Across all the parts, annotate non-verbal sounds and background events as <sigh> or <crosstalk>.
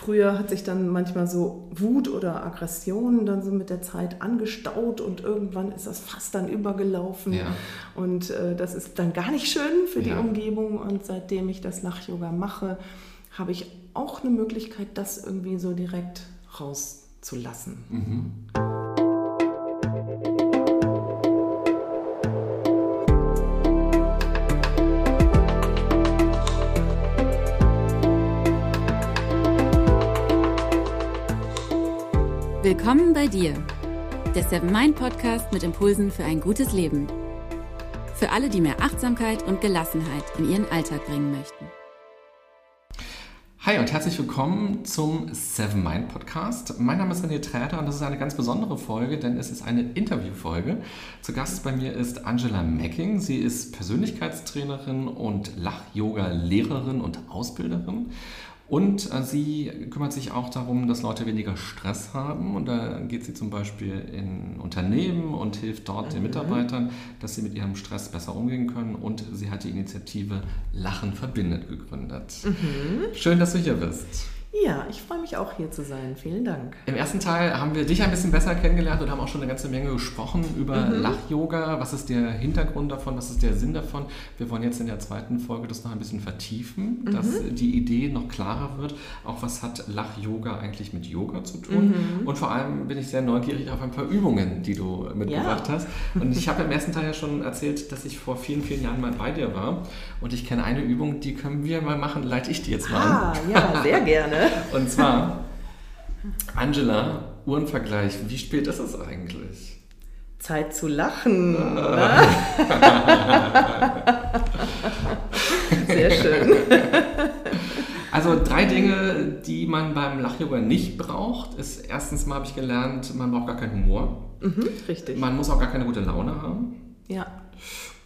Früher hat sich dann manchmal so Wut oder Aggression dann so mit der Zeit angestaut und irgendwann ist das fast dann übergelaufen. Ja. Und äh, das ist dann gar nicht schön für die ja. Umgebung. Und seitdem ich das Lach-Yoga mache, habe ich auch eine Möglichkeit, das irgendwie so direkt rauszulassen. Mhm. Willkommen bei dir, der Seven Mind Podcast mit Impulsen für ein gutes Leben. Für alle, die mehr Achtsamkeit und Gelassenheit in ihren Alltag bringen möchten. Hi und herzlich willkommen zum Seven Mind Podcast. Mein Name ist René Träder und das ist eine ganz besondere Folge, denn es ist eine Interviewfolge. Zu Gast bei mir ist Angela Macking. Sie ist Persönlichkeitstrainerin und Lach-Yoga-Lehrerin und Ausbilderin. Und äh, sie kümmert sich auch darum, dass Leute weniger Stress haben. Und da geht sie zum Beispiel in Unternehmen und hilft dort mhm. den Mitarbeitern, dass sie mit ihrem Stress besser umgehen können. Und sie hat die Initiative Lachen verbindet gegründet. Mhm. Schön, dass du hier bist. Ja, ich freue mich auch hier zu sein. Vielen Dank. Im ersten Teil haben wir dich ein bisschen besser kennengelernt und haben auch schon eine ganze Menge gesprochen über mhm. Lach-Yoga. Was ist der Hintergrund davon? Was ist der Sinn davon? Wir wollen jetzt in der zweiten Folge das noch ein bisschen vertiefen, mhm. dass die Idee noch klarer wird. Auch was hat Lach-Yoga eigentlich mit Yoga zu tun? Mhm. Und vor allem bin ich sehr neugierig auf ein paar Übungen, die du mitgebracht ja. hast. Und ich habe im ersten Teil ja schon erzählt, dass ich vor vielen, vielen Jahren mal bei dir war. Und ich kenne eine Übung, die können wir mal machen. Leite ich die jetzt mal ah, an. ja, sehr gerne. <laughs> Und zwar, Angela, Uhrenvergleich, wie spät ist es eigentlich? Zeit zu lachen. <laughs> Sehr schön. Also drei Dinge, die man beim Lach-Yoga nicht braucht, ist erstens mal habe ich gelernt, man braucht gar keinen Humor. Mhm, richtig. Man muss auch gar keine gute Laune haben. Ja.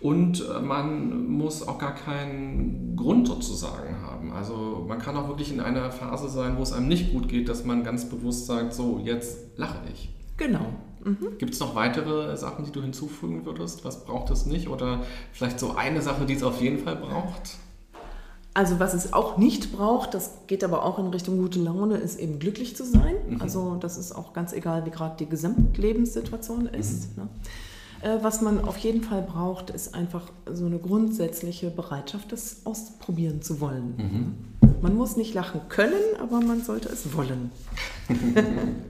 Und äh, man muss auch gar keinen Grund sozusagen haben. Also man kann auch wirklich in einer Phase sein, wo es einem nicht gut geht, dass man ganz bewusst sagt, so, jetzt lache ich. Genau. Mhm. Gibt es noch weitere Sachen, die du hinzufügen würdest? Was braucht es nicht? Oder vielleicht so eine Sache, die es auf jeden Fall braucht? Also was es auch nicht braucht, das geht aber auch in Richtung gute Laune, ist eben glücklich zu sein. Mhm. Also das ist auch ganz egal, wie gerade die Gesamtlebenssituation ist. Mhm. Ne? Äh, was man auf jeden Fall braucht, ist einfach so eine grundsätzliche Bereitschaft, das ausprobieren zu wollen. Mhm. Man muss nicht lachen können, aber man sollte es wollen. <laughs>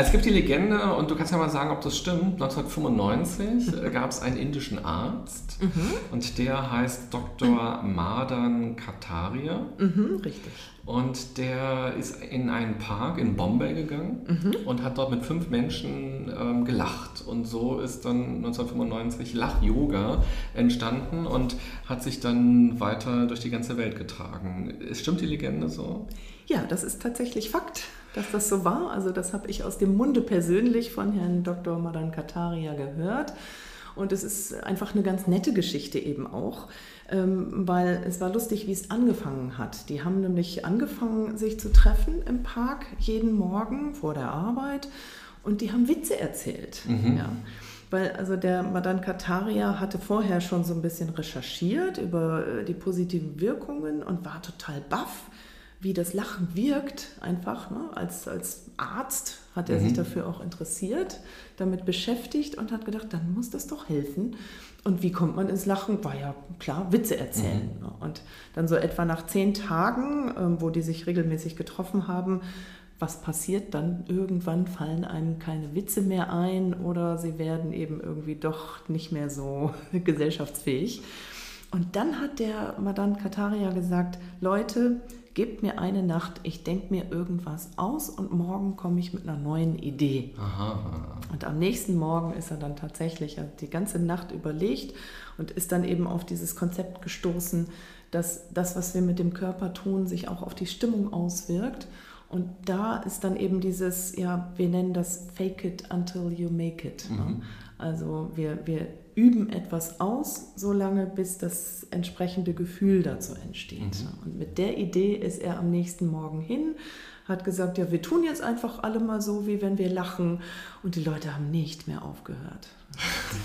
Es gibt die Legende, und du kannst ja mal sagen, ob das stimmt. 1995 gab es einen indischen Arzt mhm. und der heißt Dr. Madan Kataria. Mhm, richtig. Und der ist in einen Park in Bombay gegangen mhm. und hat dort mit fünf Menschen ähm, gelacht. Und so ist dann 1995 Lach-Yoga entstanden und hat sich dann weiter durch die ganze Welt getragen. Stimmt die Legende so? Ja, das ist tatsächlich Fakt dass das so war. Also das habe ich aus dem Munde persönlich von Herrn Dr. Madan Kataria gehört. Und es ist einfach eine ganz nette Geschichte eben auch, ähm, weil es war lustig, wie es angefangen hat. Die haben nämlich angefangen, sich zu treffen im Park jeden Morgen vor der Arbeit und die haben Witze erzählt. Mhm. Ja. Weil also der Madan Kataria hatte vorher schon so ein bisschen recherchiert über äh, die positiven Wirkungen und war total baff wie das Lachen wirkt, einfach. Ne? Als, als Arzt hat er mhm. sich dafür auch interessiert, damit beschäftigt und hat gedacht, dann muss das doch helfen. Und wie kommt man ins Lachen? War ja klar, Witze erzählen. Mhm. Ne? Und dann so etwa nach zehn Tagen, ähm, wo die sich regelmäßig getroffen haben, was passiert dann? Irgendwann fallen einem keine Witze mehr ein oder sie werden eben irgendwie doch nicht mehr so <laughs> gesellschaftsfähig. Und dann hat der Madan Kataria gesagt, Leute, gebt mir eine Nacht, ich denke mir irgendwas aus und morgen komme ich mit einer neuen Idee. Aha. Und am nächsten Morgen ist er dann tatsächlich die ganze Nacht überlegt und ist dann eben auf dieses Konzept gestoßen, dass das, was wir mit dem Körper tun, sich auch auf die Stimmung auswirkt. Und da ist dann eben dieses, ja, wir nennen das Fake it until you make it. Mhm. Also wir, wir üben etwas aus, solange bis das entsprechende Gefühl dazu entsteht. Mhm. Und mit der Idee ist er am nächsten Morgen hin, hat gesagt, ja, wir tun jetzt einfach alle mal so, wie wenn wir lachen. Und die Leute haben nicht mehr aufgehört.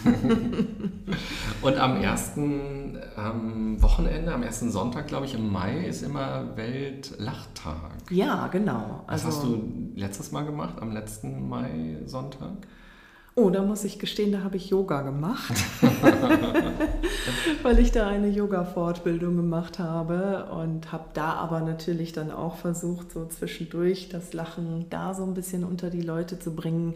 <laughs> und am ersten ähm, Wochenende, am ersten Sonntag, glaube ich, im Mai ist immer Weltlachtag. Ja, genau. Was also, hast du letztes Mal gemacht, am letzten Mai-Sonntag? Oh, da muss ich gestehen, da habe ich Yoga gemacht, <laughs> <laughs> weil ich da eine Yoga-Fortbildung gemacht habe und habe da aber natürlich dann auch versucht, so zwischendurch das Lachen da so ein bisschen unter die Leute zu bringen.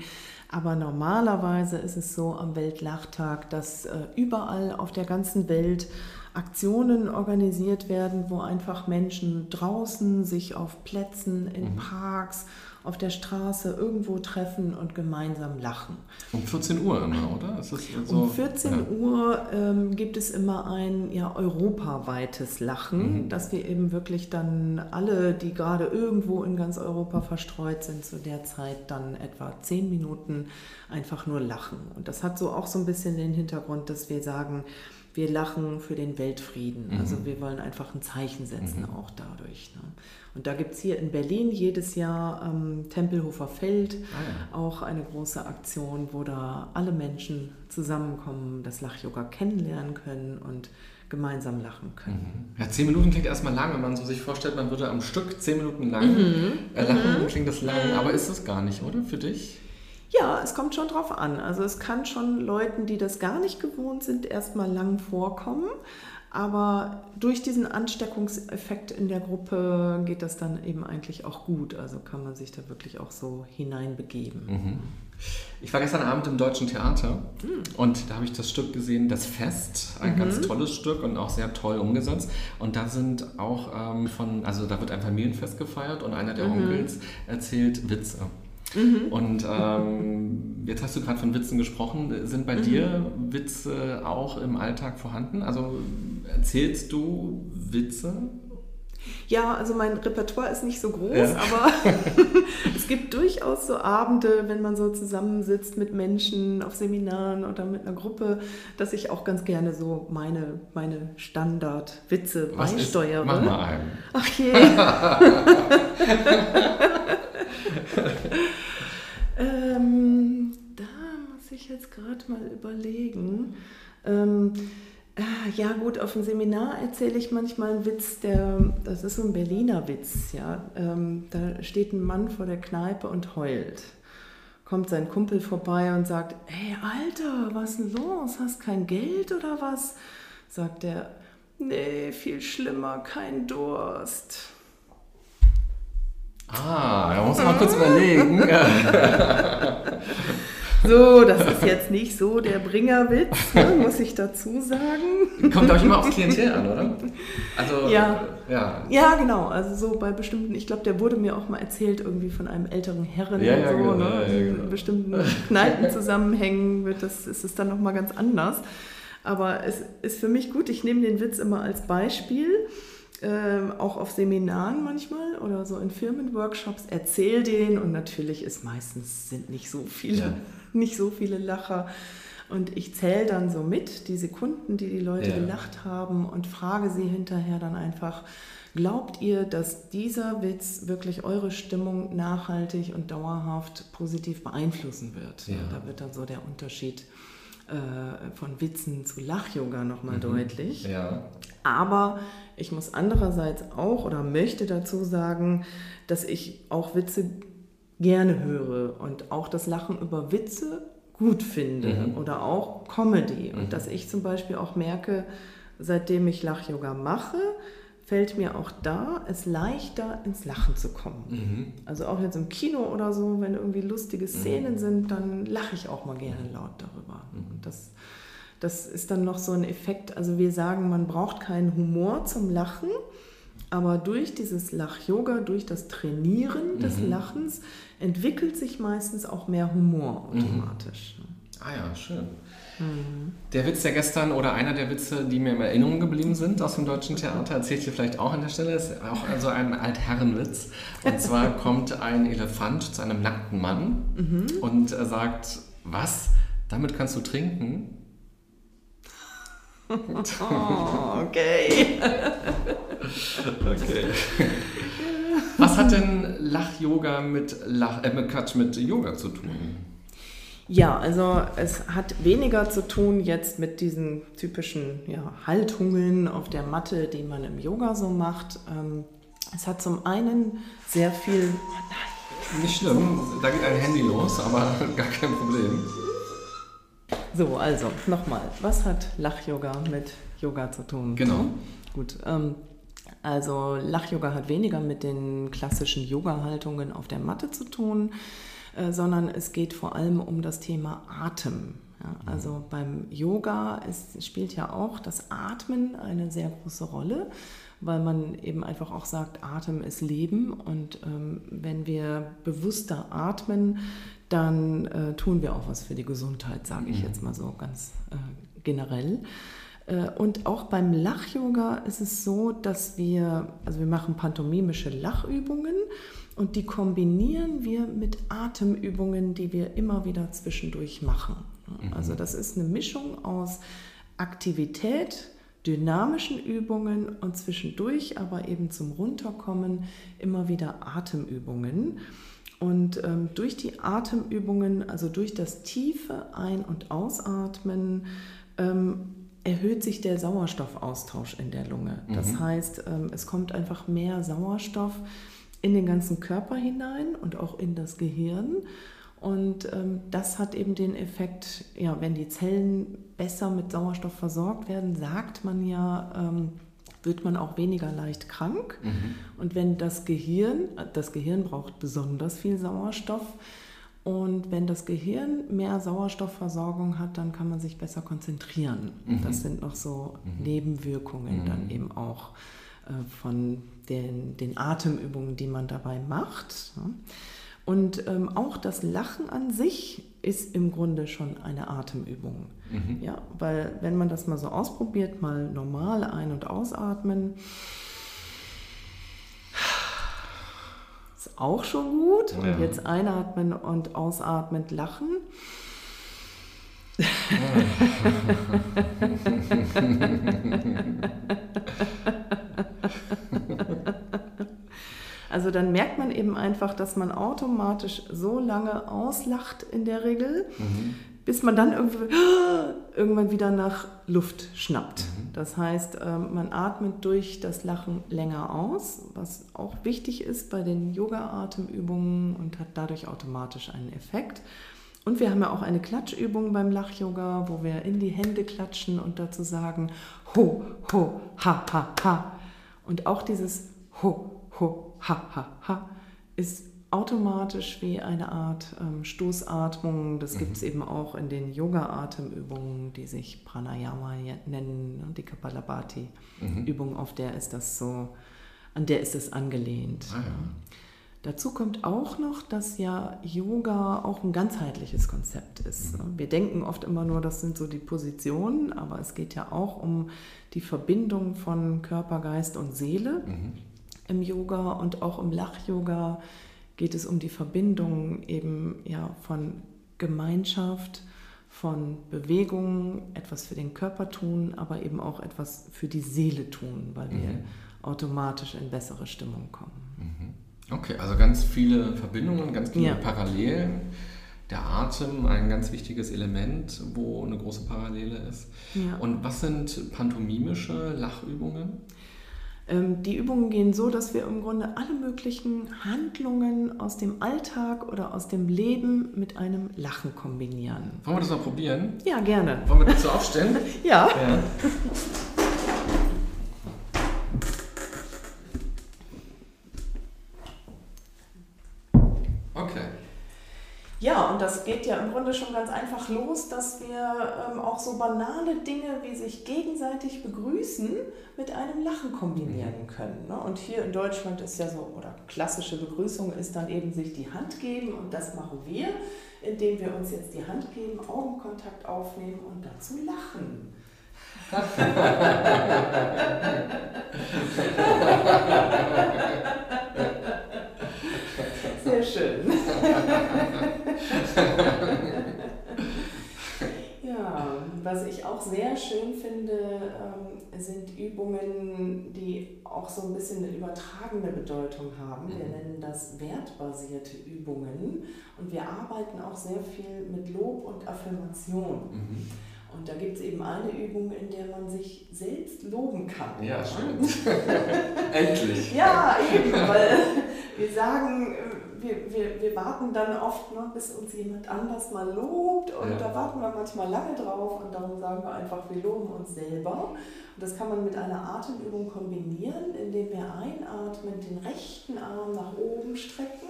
Aber normalerweise ist es so am Weltlachtag, dass äh, überall auf der ganzen Welt Aktionen organisiert werden, wo einfach Menschen draußen sich auf Plätzen, in mhm. Parks, auf der Straße irgendwo treffen und gemeinsam lachen. Um 14 Uhr immer, oder? So, um 14 ja. Uhr ähm, gibt es immer ein ja, europaweites Lachen, mhm. dass wir eben wirklich dann alle, die gerade irgendwo in ganz Europa verstreut sind, zu der Zeit dann etwa 10 Minuten einfach nur lachen. Und das hat so auch so ein bisschen den Hintergrund, dass wir sagen, wir lachen für den Weltfrieden. Mhm. Also wir wollen einfach ein Zeichen setzen mhm. auch dadurch. Ne? Und da gibt es hier in Berlin jedes Jahr am Tempelhofer Feld ah, ja. auch eine große Aktion, wo da alle Menschen zusammenkommen, das Lach-Yoga kennenlernen können und gemeinsam lachen können. Mhm. Ja, zehn Minuten klingt erstmal lang, wenn man so sich vorstellt, man würde am Stück zehn Minuten lang mhm. äh, lachen, mhm. klingt das lang, aber ist das gar nicht, oder? Für dich? Ja, es kommt schon drauf an. Also es kann schon Leuten, die das gar nicht gewohnt sind, erstmal lang vorkommen. Aber durch diesen Ansteckungseffekt in der Gruppe geht das dann eben eigentlich auch gut. Also kann man sich da wirklich auch so hineinbegeben. Mhm. Ich war gestern Abend im Deutschen Theater mhm. und da habe ich das Stück gesehen, Das Fest, ein mhm. ganz tolles Stück und auch sehr toll umgesetzt. Und da sind auch ähm, von, also da wird ein Familienfest gefeiert und einer der mhm. Onkels erzählt Witze. Mhm. Und ähm, jetzt hast du gerade von Witzen gesprochen. Sind bei mhm. dir Witze auch im Alltag vorhanden? Also erzählst du Witze? Ja, also mein Repertoire ist nicht so groß, ja. aber <laughs> es gibt durchaus so Abende, wenn man so zusammensitzt mit Menschen auf Seminaren oder mit einer Gruppe, dass ich auch ganz gerne so meine, meine Standardwitze beisteuere. Ist? Mach mal einen. Ach <laughs> je. <laughs> <laughs> ähm, da muss ich jetzt gerade mal überlegen. Ähm, äh, ja gut, auf dem Seminar erzähle ich manchmal einen Witz, der, das ist so ein Berliner Witz, ja. Ähm, da steht ein Mann vor der Kneipe und heult. Kommt sein Kumpel vorbei und sagt, hey Alter, was denn los? Hast kein Geld oder was? Sagt er, nee, viel schlimmer, kein Durst. Ah, da muss man mal kurz überlegen. <laughs> <laughs> So, das ist jetzt nicht so der Bringerwitz, ne, muss ich dazu sagen. Kommt euch immer aufs Klientel an, oder? Also, ja. ja. Ja, genau. Also so bei bestimmten, ich glaube, der wurde mir auch mal erzählt, irgendwie von einem älteren Herren ja, ja, so, genau, ne? Ja, genau. In bestimmten Kneipenzusammenhängen wird das, ist es dann nochmal ganz anders. Aber es ist für mich gut, ich nehme den Witz immer als Beispiel ähm, auch auf Seminaren manchmal oder so in Firmenworkshops, erzähl den und natürlich ist meistens sind nicht so viele, ja. <laughs> nicht so viele Lacher. Und ich zähle dann so mit, die Sekunden, die die Leute ja. gelacht haben und frage sie hinterher dann einfach, glaubt ihr, dass dieser Witz wirklich eure Stimmung nachhaltig und dauerhaft positiv beeinflussen wird? Ja. Da wird dann so der Unterschied äh, von Witzen zu Lach-Yoga nochmal mhm. deutlich. Ja. Aber ich muss andererseits auch oder möchte dazu sagen, dass ich auch Witze gerne höre und auch das Lachen über Witze gut finde mhm. oder auch Comedy. Und mhm. dass ich zum Beispiel auch merke, seitdem ich Lach-Yoga mache, fällt mir auch da es leichter ins Lachen zu kommen. Mhm. Also auch jetzt im Kino oder so, wenn irgendwie lustige Szenen mhm. sind, dann lache ich auch mal gerne laut darüber. Mhm. Und das, das ist dann noch so ein Effekt. Also wir sagen, man braucht keinen Humor zum Lachen, aber durch dieses Lach-Yoga, durch das Trainieren des mhm. Lachens entwickelt sich meistens auch mehr Humor mhm. automatisch. Ah ja, schön. Der Witz, der gestern oder einer der Witze, die mir in Erinnerung geblieben sind aus dem deutschen Theater, erzähle ich dir vielleicht auch an der Stelle, ist auch also ein Altherrenwitz. Und <laughs> zwar kommt ein Elefant zu einem nackten Mann mhm. und er sagt, was? Damit kannst du trinken. <laughs> Oh, okay. <laughs> okay. Was hat denn Lach-Yoga mit, Lach, äh, Quatsch, mit Yoga zu tun? Ja, also es hat weniger zu tun jetzt mit diesen typischen ja, Haltungen auf der Matte, die man im Yoga so macht. Ähm, es hat zum einen sehr viel. Oh nein. Nicht schlimm, da geht ein Handy los, aber <laughs> gar kein Problem. So, also nochmal, was hat Lach-Yoga mit Yoga zu tun? Genau. Gut, ähm, also Lach-Yoga hat weniger mit den klassischen Yoga-Haltungen auf der Matte zu tun, äh, sondern es geht vor allem um das Thema Atem. Ja, also beim Yoga ist, spielt ja auch das Atmen eine sehr große Rolle, weil man eben einfach auch sagt, Atem ist Leben und ähm, wenn wir bewusster atmen, dann äh, tun wir auch was für die Gesundheit, sage ich mhm. jetzt mal so ganz äh, generell. Äh, und auch beim Lach-Yoga ist es so, dass wir, also wir machen pantomimische Lachübungen und die kombinieren wir mit Atemübungen, die wir immer wieder zwischendurch machen. Mhm. Also das ist eine Mischung aus Aktivität, dynamischen Übungen und zwischendurch aber eben zum Runterkommen immer wieder Atemübungen. Und ähm, durch die Atemübungen, also durch das tiefe Ein- und Ausatmen, ähm, erhöht sich der Sauerstoffaustausch in der Lunge. Das mhm. heißt, ähm, es kommt einfach mehr Sauerstoff in den ganzen Körper hinein und auch in das Gehirn. Und ähm, das hat eben den Effekt, ja, wenn die Zellen besser mit Sauerstoff versorgt werden, sagt man ja, ähm, wird man auch weniger leicht krank. Mhm. Und wenn das Gehirn, das Gehirn braucht besonders viel Sauerstoff, und wenn das Gehirn mehr Sauerstoffversorgung hat, dann kann man sich besser konzentrieren. Mhm. Das sind noch so mhm. Nebenwirkungen mhm. dann eben auch äh, von den, den, Atemübungen, die man dabei macht. Und ähm, auch das Lachen an sich ist im Grunde schon eine Atemübung. Mhm. Ja, weil wenn man das mal so ausprobiert, mal normal ein- und ausatmen, ist auch schon gut. Und ja. jetzt einatmen und ausatmend lachen. <laughs> <laughs> <laughs> Also dann merkt man eben einfach, dass man automatisch so lange auslacht in der Regel, mhm bis man dann <gasps> irgendwann wieder nach Luft schnappt. Mhm. Das heißt, ähm, man atmet durch das Lachen länger aus, was auch wichtig ist bei den Yoga-Atemübungen und hat dadurch automatisch einen Effekt. Und wir haben ja auch eine Klatschübung beim Lach-Yoga, wo wir in die Hände klatschen und dazu sagen Ho, Ho, Ha, Ha, Ha. Und auch dieses Ho, Ho, Ha, Ha, Ha ist automatisch wie eine Art ähm, Stoßatmung. Das mhm. gibt es eben auch in den Yoga-Atemübungen, die sich Pranayama nennen, ne, die Kapalabhati-Übung, mhm. auf der ist das so, an der ist es angelehnt. Ah, ja. Dazu kommt auch noch, dass ja Yoga auch ein ganzheitliches Konzept ist. Mhm. Wir denken oft immer nur, das sind so die Positionen, aber es geht ja auch um die Verbindung von Körper, Geist und Seele mhm. im Yoga und auch im Lach-Yoga geht es um die Verbindung eben ja von Gemeinschaft, von Bewegung, etwas für den Körper tun, aber eben auch etwas für die Seele tun, weil wir mhm. automatisch in bessere Stimmung kommen. Okay, also ganz viele Verbindungen, ganz viele ja. Parallelen. Der Atem, ein ganz wichtiges Element, wo eine große Parallele ist. Ja. Und was sind pantomimische Lachübungen? Ähm, die Übungen gehen so, dass wir im Grunde alle möglichen Handlungen aus dem Alltag oder aus dem Leben mit einem Lachen kombinieren. Wollen wir das mal probieren? Ja, gerne. Wollen wir dazu aufstellen? <laughs> ja. ja. Ja, und das geht ja im Grunde schon ganz einfach los, dass wir ähm, auch so banale Dinge wie sich gegenseitig begrüßen mit einem Lachen kombinieren mhm. können. Ne? Und hier in Deutschland ist ja so, oder klassische Begrüßung ist dann eben sich die Hand geben und das machen wir, indem wir uns jetzt die Hand geben, Augenkontakt aufnehmen und dazu lachen. <laughs> <laughs> <laughs> Sehr schön. auch sehr schön finde, ähm, sind Übungen, die auch so ein bisschen eine übertragene Bedeutung haben. Wir mhm. nennen das wertbasierte Übungen und wir arbeiten auch sehr viel mit Lob und Affirmation. Mhm. Und da gibt es eben eine Übung, in der man sich selbst loben kann. Ja, stimmt. <laughs> Endlich. Ja, eben, weil wir sagen, wir, wir, wir warten dann oft, ne, bis uns jemand anders mal lobt und ja. da warten wir manchmal lange drauf und darum sagen wir einfach, wir loben uns selber. Und das kann man mit einer Atemübung kombinieren, indem wir einatmen, den rechten Arm nach oben strecken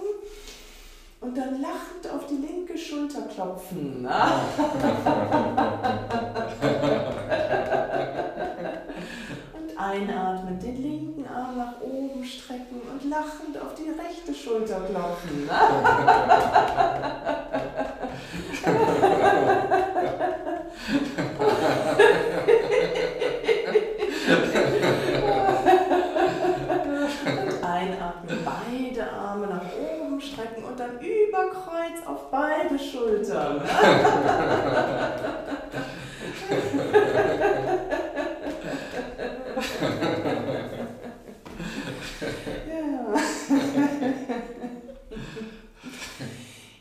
und dann lachend auf die linke Schulter klopfen. <laughs> <laughs> <laughs> und einatmen, den linken Arm nach oben strecken und lachend auf die rechte Schulter klopfen. Kreuz auf beide Schultern.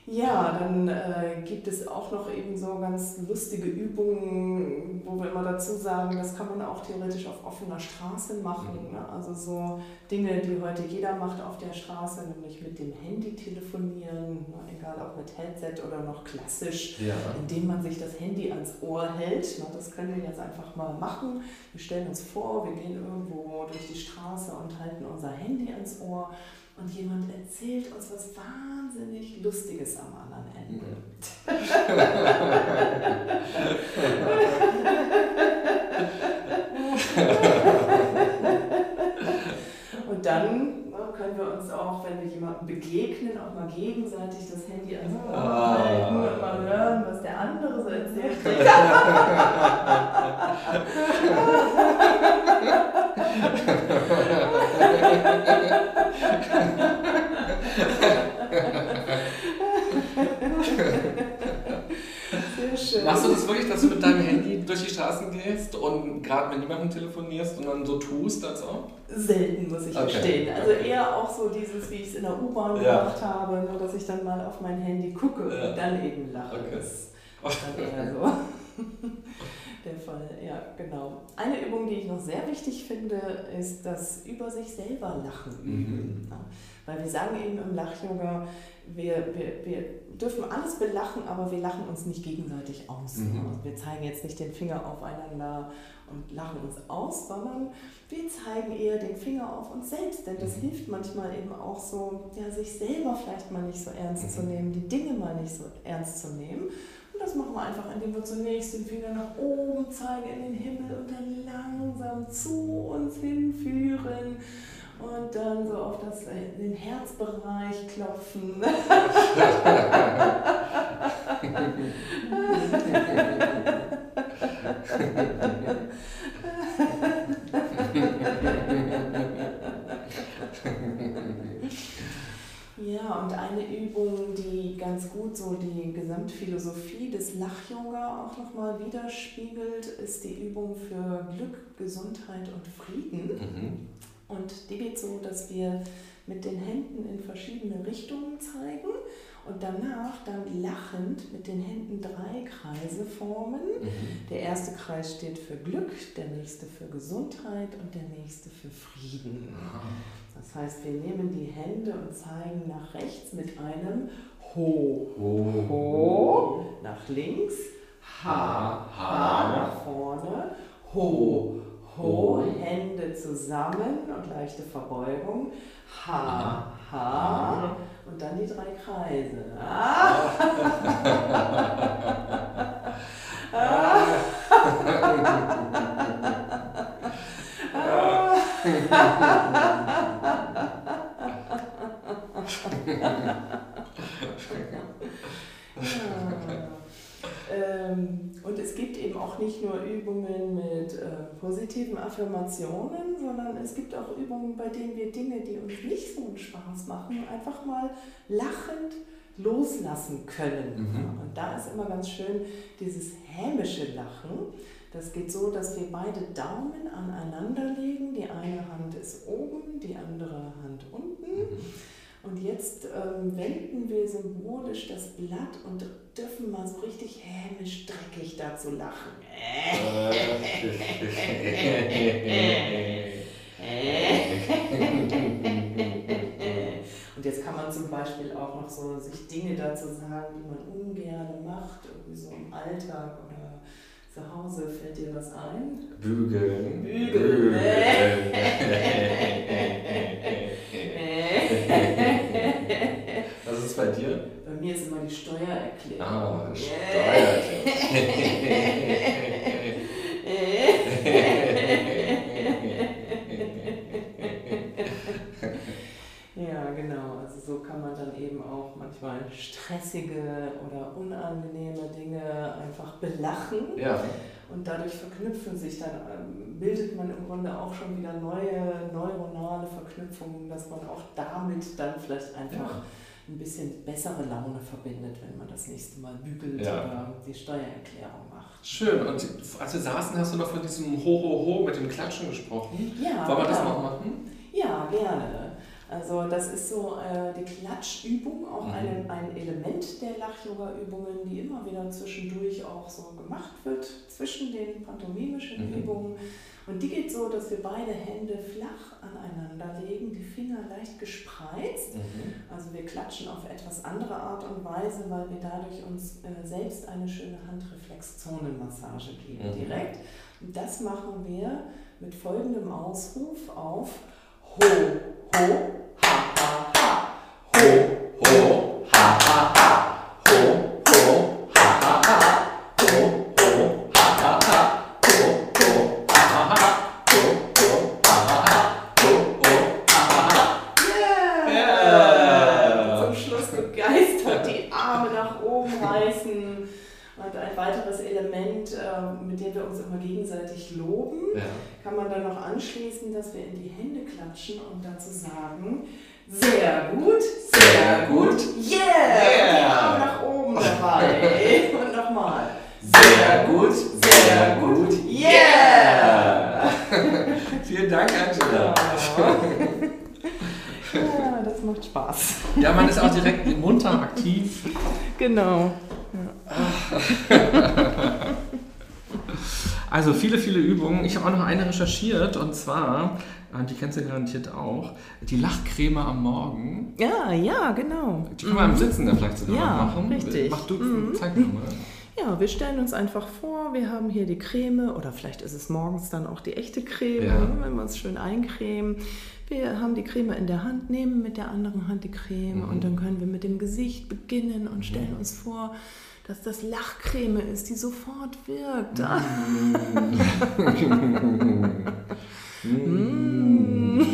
Ja, dann äh, gibt es auch noch eben so ganz lustige Übungen, wo wir immer dazu sagen, das kann man auch theoretisch auf offener Straße machen. Mhm. Ne? Also so Dinge, die heute jeder macht auf der Straße, nämlich mit dem Handy telefonieren, ne? egal ob mit Headset oder noch klassisch, ja. indem man sich das Handy ans Ohr hält. Ne? Das können wir jetzt einfach mal machen. Wir stellen uns vor, wir gehen irgendwo durch die Straße und halten unser Handy ans Ohr und jemand erzählt uns was wahnsinnig Lustiges am anderen Ende. <laughs> und dann können wir uns auch, wenn wir jemandem begegnen, auch mal gegenseitig das Handy ans Ohr ah. halten und mal hören, was der andere so erzählt. <laughs> <laughs> Machst du das wirklich, dass du mit deinem Handy durch die Straßen gehst und gerade mit niemandem telefonierst und dann so tust, als ob? Selten, muss ich okay. gestehen. Also eher auch so dieses, wie ich es in der U-Bahn ja. gemacht habe, nur dass ich dann mal auf mein Handy gucke ja. und dann eben lache. Okay. Das ist dann eher so <laughs> <laughs> der Fall. Ja, genau. Eine Übung, die ich noch sehr wichtig finde, ist das über sich selber Lachen. Mhm. Weil wir sagen eben im Lach-Yoga, wir, wir, wir dürfen alles belachen, aber wir lachen uns nicht gegenseitig aus. Mhm. Wir zeigen jetzt nicht den Finger aufeinander und lachen uns aus, sondern wir zeigen eher den Finger auf uns selbst, denn das mhm. hilft manchmal eben auch so, ja, sich selber vielleicht mal nicht so ernst mhm. zu nehmen, die Dinge mal nicht so ernst zu nehmen. Und das machen wir einfach, indem wir zunächst den Finger nach oben zeigen in den Himmel und dann langsam zu uns hinführen und dann so auf das, äh, den Herzbereich klopfen. <laughs> Ja, und eine Übung, die ganz gut so die Gesamtphilosophie des Lach-Yoga auch nochmal widerspiegelt, ist die Übung für Glück, Gesundheit und Frieden. Mhm. Und die geht so, dass wir mit den Händen in verschiedene Richtungen zeigen und danach dann lachend mit den Händen drei Kreise formen. Mhm. Der erste Kreis steht für Glück, der nächste für Gesundheit und der nächste für Frieden. Das heißt, wir nehmen die Hände und zeigen nach rechts mit einem Ho, Ho, Ho, nach links, Ha, Ha, nach vorne, Ho, Ho, Hände zusammen und leichte Verbeugung. Ha, Ha. Und dann die drei Kreise. Ah. ah. <laughs> <laughs> <laughs> Ähm, und es gibt eben auch nicht nur Übungen mit äh, positiven Affirmationen, sondern es gibt auch Übungen, bei denen wir Dinge, die uns nicht so einen Spaß machen, einfach mal lachend loslassen können. Mhm. Und da ist immer ganz schön dieses hämische Lachen. Das geht so, dass wir beide Daumen aneinander legen. Die eine Hand ist oben, die andere Hand unten. Mhm. Und jetzt ähm, wenden wir symbolisch das Blatt und dürfen mal so richtig hämisch dreckig dazu lachen. Und jetzt kann man zum Beispiel auch noch so sich Dinge dazu sagen, die man ungern macht, irgendwie so im Alltag oder zu Hause. Fällt dir was ein? Bügeln. Bügeln. Bügeln. <laughs> bei dir? Bei mir ist immer die Steuererklärung. Ah, Steuererklärung. <laughs> Ja, genau. Also so kann man dann eben auch manchmal stressige oder unangenehme Dinge einfach belachen. Ja. Und dadurch verknüpfen sich dann, ähm, bildet man im Grunde auch schon wieder neue neuronale Verknüpfungen, dass man auch damit dann vielleicht einfach ja. Ein bisschen bessere Laune verbindet, wenn man das nächste Mal bügelt ja. oder die Steuererklärung macht. Schön. Und als wir saßen, hast du noch von diesem Ho-Ho-Ho mit dem Klatschen gesprochen. Ja. Wollen wir das noch machen? Ja, gerne. Also das ist so äh, die Klatschübung, auch mhm. ein, ein Element der Lach-Yoga-Übungen, die immer wieder zwischendurch auch so gemacht wird, zwischen den pantomimischen mhm. Übungen. Und die geht so, dass wir beide Hände flach aneinander legen, die Finger leicht gespreizt. Mhm. Also wir klatschen auf etwas andere Art und Weise, weil wir dadurch uns äh, selbst eine schöne Handreflexzonenmassage geben mhm. direkt. Und das machen wir mit folgendem Ausruf auf Ho, ho, anschließen, dass wir in die Hände klatschen und dazu sagen, sehr gut, sehr gut, yeah! yeah. Arme nach oben dabei. <laughs> und nochmal. Sehr gut, sehr gut, yeah! <laughs> Vielen Dank, Angela. <laughs> Ja. das macht Spaß. Ja, man ist auch direkt munter aktiv. Genau. Ja. Also viele, viele Übungen. Ich habe auch noch eine recherchiert und zwar, äh, die kennst du garantiert auch, die Lachcreme am Morgen. Ja, ja, genau. Die können wir mhm. im Sitzen dann vielleicht sogar ja, machen. Richtig. Mach du, mhm. zeig mir mal. Ja, wir stellen uns einfach vor, wir haben hier die Creme oder vielleicht ist es morgens dann auch die echte Creme, ja. wenn wir es schön eincremen. Wir haben die Creme in der Hand, nehmen mit der anderen Hand die Creme mhm. und dann können wir mit dem Gesicht beginnen und stellen mhm. uns vor, dass das Lachcreme ist, die sofort wirkt. <laughs> <laughs> <laughs> Mm.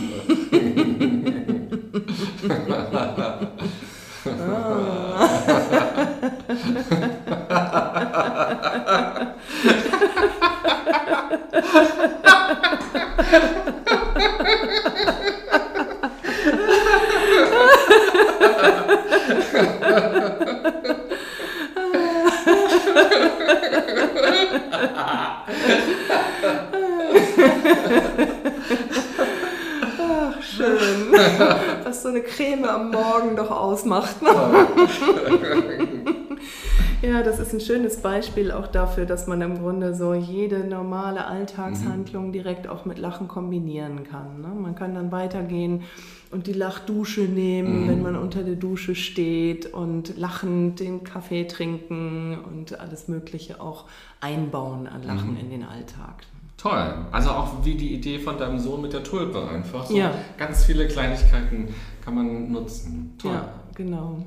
Ach, schön. Was so eine Creme am Morgen doch ausmacht. Ne? <laughs> ja, das ist ein schönes Beispiel auch dafür, dass man im Grunde so jede normale Alltagshandlung direkt auch mit Lachen kombinieren kann. Ne? Man kann dann weitergehen und die Lachdusche nehmen, mhm. wenn man unter der Dusche steht und lachend den Kaffee trinken und alles Mögliche auch einbauen an Lachen mhm. in den Alltag. Toll. Also auch wie die Idee von deinem Sohn mit der Tulpe einfach. So ja. Ganz viele Kleinigkeiten kann man nutzen. Toll. Ja, genau.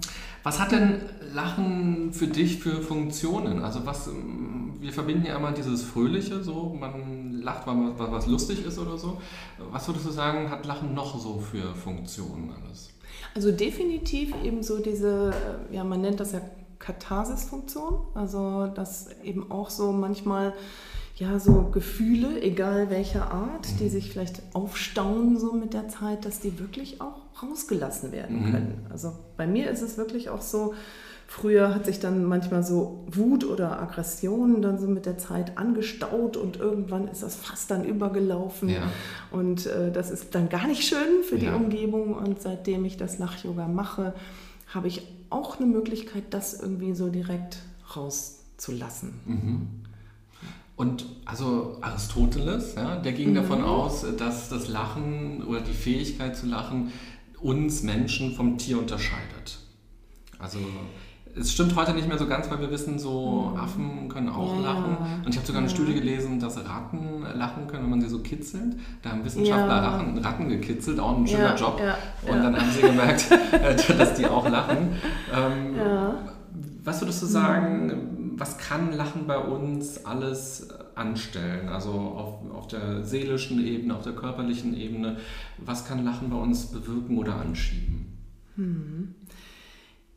Was hat denn Lachen für dich für Funktionen? Also was, wir verbinden ja immer dieses Fröhliche, so man lacht, weil was lustig ist oder so. Was würdest du sagen, hat Lachen noch so für Funktionen alles? Also definitiv eben so diese, ja man nennt das ja Katharsis-Funktion, also dass eben auch so manchmal ja, so Gefühle, egal welcher Art, die mhm. sich vielleicht aufstauen so mit der Zeit, dass die wirklich auch rausgelassen werden mhm. können. Also bei mir ist es wirklich auch so, Früher hat sich dann manchmal so Wut oder Aggression dann so mit der Zeit angestaut und irgendwann ist das fast dann übergelaufen. Ja. Und äh, das ist dann gar nicht schön für die ja. Umgebung. Und seitdem ich das Lach-Yoga mache, habe ich auch eine Möglichkeit, das irgendwie so direkt rauszulassen. Mhm. Und also Aristoteles, ja, der ging mhm. davon aus, dass das Lachen oder die Fähigkeit zu lachen uns Menschen vom Tier unterscheidet. Also es stimmt heute nicht mehr so ganz, weil wir wissen, so mhm. Affen können auch ja. lachen. Und ich habe sogar eine ja. Studie gelesen, dass Ratten lachen können, wenn man sie so kitzelt. Da haben Wissenschaftler ja. Ratten, Ratten, gekitzelt, auch ein schöner Job. Und dann haben sie gemerkt, <laughs> dass die auch lachen. Ähm, was würdest du sagen, was kann Lachen bei uns alles anstellen? Also auf, auf der seelischen Ebene, auf der körperlichen Ebene. Was kann Lachen bei uns bewirken oder anschieben? Hm.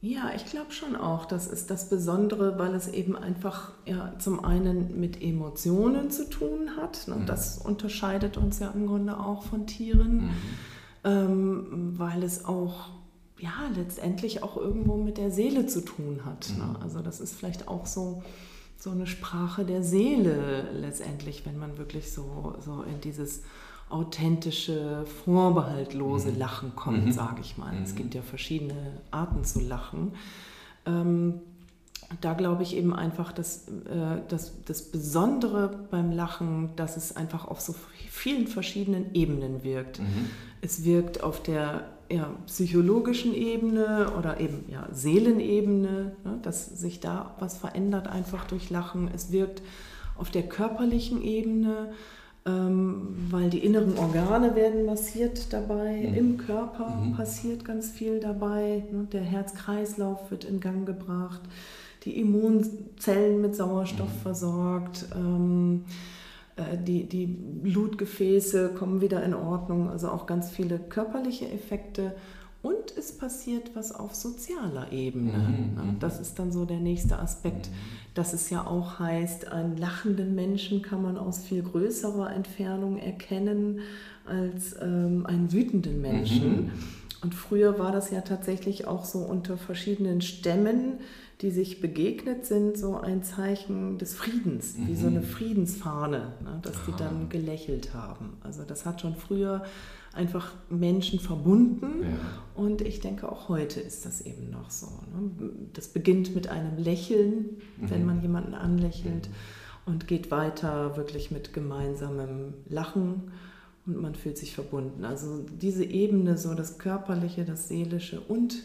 Ja, ich glaube schon auch. Das ist das Besondere, weil es eben einfach ja, zum einen mit Emotionen zu tun hat. Ne? Mhm. Das unterscheidet uns ja im Grunde auch von Tieren, mhm. ähm, weil es auch ja letztendlich auch irgendwo mit der Seele zu tun hat. Ne? Mhm. Ne? Also das ist vielleicht auch so so eine Sprache der Seele letztendlich, wenn man wirklich so, so in dieses authentische, vorbehaltlose mhm. Lachen kommt, mhm. sage ich mal. Mhm. Es gibt ja verschiedene Arten zu lachen. Ähm, da glaube ich eben einfach, dass, äh, dass das Besondere beim Lachen, dass es einfach auf so vielen verschiedenen Ebenen wirkt. Mhm. Es wirkt auf der ja, psychologischen Ebene oder eben ja, Seelenebene, ne, dass sich da was verändert einfach durch Lachen. Es wirkt auf der körperlichen Ebene, ähm, weil die inneren Organe werden massiert dabei, mhm. im Körper mhm. passiert ganz viel dabei, ne? der Herzkreislauf wird in Gang gebracht, die Immunzellen mit Sauerstoff mhm. versorgt, ähm, äh, die, die Blutgefäße kommen wieder in Ordnung, also auch ganz viele körperliche Effekte und es passiert was auf sozialer Ebene. Mhm, ne? mhm. Das ist dann so der nächste Aspekt, mhm. dass es ja auch heißt, einen lachenden Menschen kann man aus viel größerer Entfernung erkennen als ähm, einen wütenden Menschen. Mhm. Und früher war das ja tatsächlich auch so unter verschiedenen Stämmen, die sich begegnet sind, so ein Zeichen des Friedens, wie so eine mhm. Friedensfahne, ne? dass die dann gelächelt haben. Also das hat schon früher einfach Menschen verbunden. Ja. Und ich denke, auch heute ist das eben noch so. Ne? Das beginnt mit einem Lächeln, mhm. wenn man jemanden anlächelt, mhm. und geht weiter wirklich mit gemeinsamem Lachen und man fühlt sich verbunden. Also diese Ebene, so das Körperliche, das Seelische und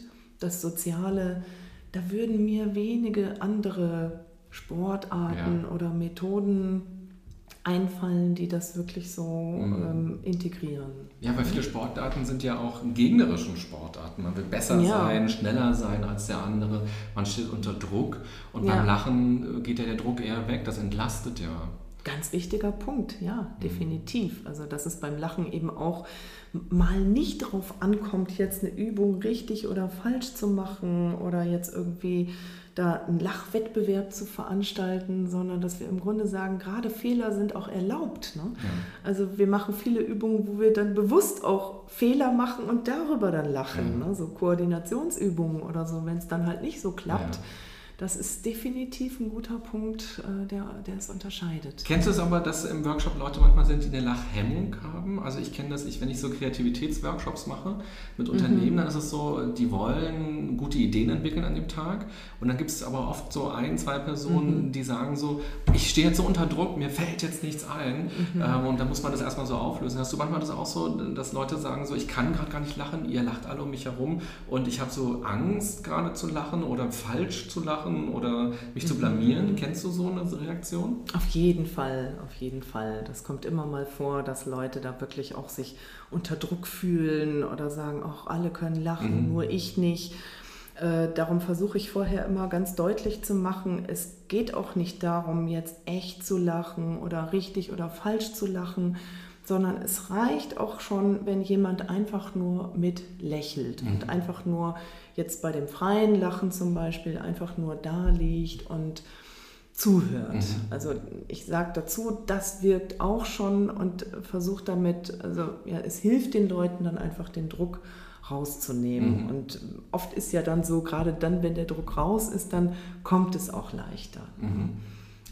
das Soziale, da würden mir wenige andere Sportarten ja. oder Methoden einfallen, die das wirklich so mhm. ähm, integrieren. Ja, weil viele Sportarten sind ja auch gegnerischen Sportarten. Man will besser ja. sein, schneller sein als der andere. Man steht unter Druck und ja. beim Lachen geht ja der Druck eher weg. Das entlastet ja. Ganz wichtiger Punkt, ja, mhm. definitiv. Also, dass es beim Lachen eben auch mal nicht darauf ankommt, jetzt eine Übung richtig oder falsch zu machen oder jetzt irgendwie da einen Lachwettbewerb zu veranstalten, sondern dass wir im Grunde sagen, gerade Fehler sind auch erlaubt. Ne? Ja. Also wir machen viele Übungen, wo wir dann bewusst auch Fehler machen und darüber dann lachen. Ja. Ne? So Koordinationsübungen oder so, wenn es dann halt nicht so klappt. Ja das ist definitiv ein guter Punkt, äh, der, der es unterscheidet. Kennst du es aber, dass im Workshop Leute manchmal sind, die eine Lachhemmung haben? Also ich kenne das, ich, wenn ich so Kreativitätsworkshops mache mit Unternehmen, mhm. dann ist es so, die wollen gute Ideen entwickeln an dem Tag und dann gibt es aber oft so ein, zwei Personen, mhm. die sagen so, ich stehe jetzt so unter Druck, mir fällt jetzt nichts ein mhm. ähm, und dann muss man das erstmal so auflösen. Hast du manchmal das auch so, dass Leute sagen so, ich kann gerade gar nicht lachen, ihr lacht alle um mich herum und ich habe so Angst gerade zu lachen oder falsch zu lachen? Machen oder mich mhm. zu blamieren. Kennst du so eine Reaktion? Auf jeden Fall, auf jeden Fall. Das kommt immer mal vor, dass Leute da wirklich auch sich unter Druck fühlen oder sagen, auch alle können lachen, mhm. nur ich nicht. Äh, darum versuche ich vorher immer ganz deutlich zu machen, es geht auch nicht darum, jetzt echt zu lachen oder richtig oder falsch zu lachen, sondern es reicht auch schon, wenn jemand einfach nur mit lächelt mhm. und einfach nur jetzt bei dem freien Lachen zum Beispiel einfach nur da liegt und zuhört. Mhm. Also ich sage dazu, das wirkt auch schon und versucht damit, also ja, es hilft den Leuten dann einfach den Druck rauszunehmen. Mhm. Und oft ist ja dann so, gerade dann, wenn der Druck raus ist, dann kommt es auch leichter. Mhm.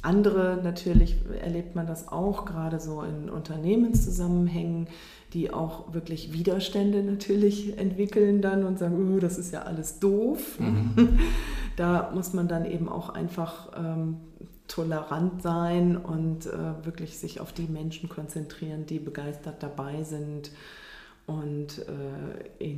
Andere natürlich erlebt man das auch gerade so in Unternehmenszusammenhängen, die auch wirklich Widerstände natürlich entwickeln dann und sagen, oh, das ist ja alles doof. Mhm. <laughs> Da muss man dann eben auch einfach ähm, tolerant sein und äh, wirklich sich auf die Menschen konzentrieren, die begeistert dabei sind und äh,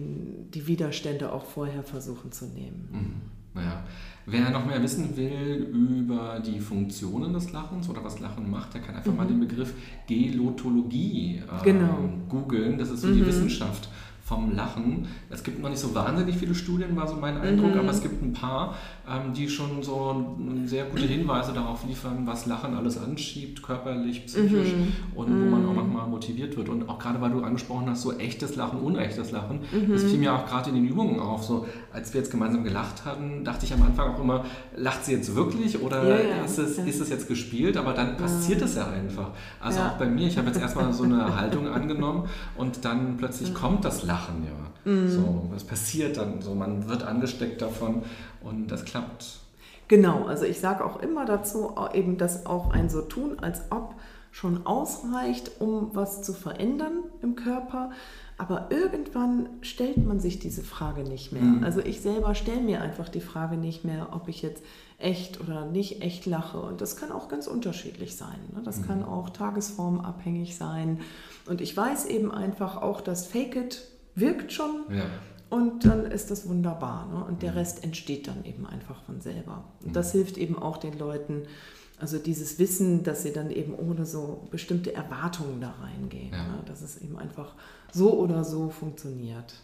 die Widerstände auch vorher versuchen zu nehmen. Mhm. Naja, wer noch mehr wissen will über die Funktionen des Lachens oder was Lachen macht, der kann einfach mhm. mal den Begriff Gelotologie äh, genau. googeln. Das ist so mhm. die Wissenschaft vom Lachen. Es gibt noch nicht so wahnsinnig viele Studien, war so mein Eindruck, mhm. aber es gibt ein paar, ähm, die schon so sehr gute Hinweise darauf liefern, was Lachen alles anschiebt, körperlich, psychisch mhm. und mhm. wo man auch mhm. nochmal motiviert wird. Und auch gerade, weil du angesprochen hast, so echtes Lachen, unechtes Lachen, mhm. das fiel mir auch gerade in den Übungen auf. So, als wir jetzt gemeinsam gelacht hatten, dachte ich am Anfang auch immer, lacht sie jetzt wirklich oder ja, ja. Ist, es, ja. ist es jetzt gespielt? Aber dann passiert es ja einfach. Also auch bei mir, ich habe jetzt erstmal so eine <laughs> Haltung angenommen und dann plötzlich kommt das Lachen Lachen, ja. Mhm. So, was passiert dann so? Man wird angesteckt davon und das klappt. Genau, also ich sage auch immer dazu, eben das auch ein so tun, als ob schon ausreicht, um was zu verändern im Körper. Aber irgendwann stellt man sich diese Frage nicht mehr. Mhm. Also ich selber stelle mir einfach die Frage nicht mehr, ob ich jetzt echt oder nicht echt lache. Und das kann auch ganz unterschiedlich sein. Ne? Das mhm. kann auch tagesformabhängig sein. Und ich weiß eben einfach auch, dass Fake It wirkt schon. Ja. Und dann ist das wunderbar. Ne? Und der mhm. Rest entsteht dann eben einfach von selber. Und das mhm. hilft eben auch den Leuten, also dieses Wissen, dass sie dann eben ohne so bestimmte Erwartungen da reingehen. Ja. Ne? Dass es eben einfach so oder so funktioniert.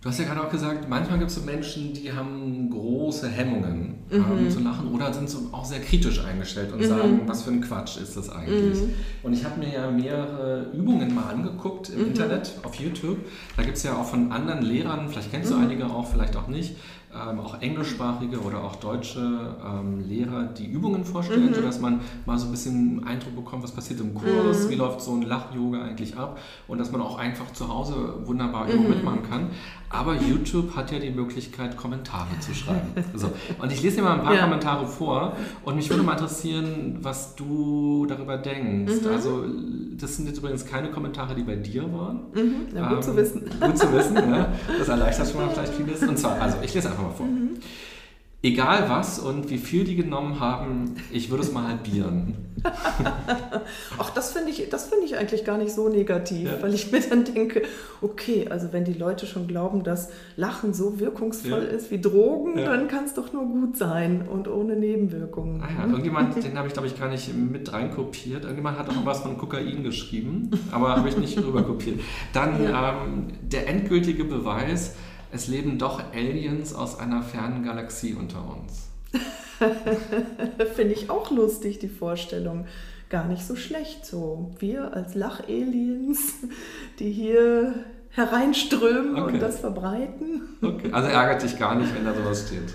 Du hast ja gerade auch gesagt, manchmal gibt es so Menschen, die haben große Hemmungen mhm. ähm, zu lachen oder sind so auch sehr kritisch eingestellt und mhm. sagen, was für ein Quatsch ist das eigentlich. Mhm. Und ich habe mir ja mehrere Übungen mal angeguckt im mhm. Internet, auf YouTube. Da gibt es ja auch von anderen Lehrern, vielleicht kennst du mhm. einige auch, vielleicht auch nicht, ähm, auch englischsprachige oder auch deutsche ähm, Lehrer die Übungen vorstellen, mhm. sodass man mal so ein bisschen Eindruck bekommt, was passiert im Kurs, mhm. wie läuft so ein Lach-Yoga eigentlich ab und dass man auch einfach zu Hause wunderbar mhm. mitmachen kann. Aber YouTube hat ja die Möglichkeit, Kommentare zu schreiben. <laughs> So. Und ich lese dir mal ein paar ja. Kommentare vor und mich würde mal interessieren, was du darüber denkst. Mhm. Also, das sind jetzt übrigens keine Kommentare, die bei dir waren. Mhm. Ja, gut ähm, zu wissen. Gut zu wissen, ja. <laughs> Das erleichtert schon mal vielleicht vieles. Und zwar, also ich lese einfach mal vor. Mhm. Egal was und wie viel die genommen haben, ich würde es mal halbieren. <laughs> Ach, das finde ich, find ich eigentlich gar nicht so negativ, ja. weil ich mir dann denke, okay, also wenn die Leute schon glauben, dass Lachen so wirkungsvoll ja. ist wie Drogen, ja. dann kann es doch nur gut sein und ohne Nebenwirkungen. Ah ja, irgendjemand, den habe ich glaube ich gar nicht mit reinkopiert. Irgendjemand hat auch was von Kokain geschrieben, aber habe ich nicht rüber kopiert. Dann ähm, der endgültige Beweis, es leben doch Aliens aus einer fernen Galaxie unter uns. <laughs> Finde ich auch lustig, die Vorstellung. Gar nicht so schlecht so. Wir als Lachaliens, die hier hereinströmen okay. und das verbreiten. Okay. Also ärgert dich gar nicht, wenn da sowas steht.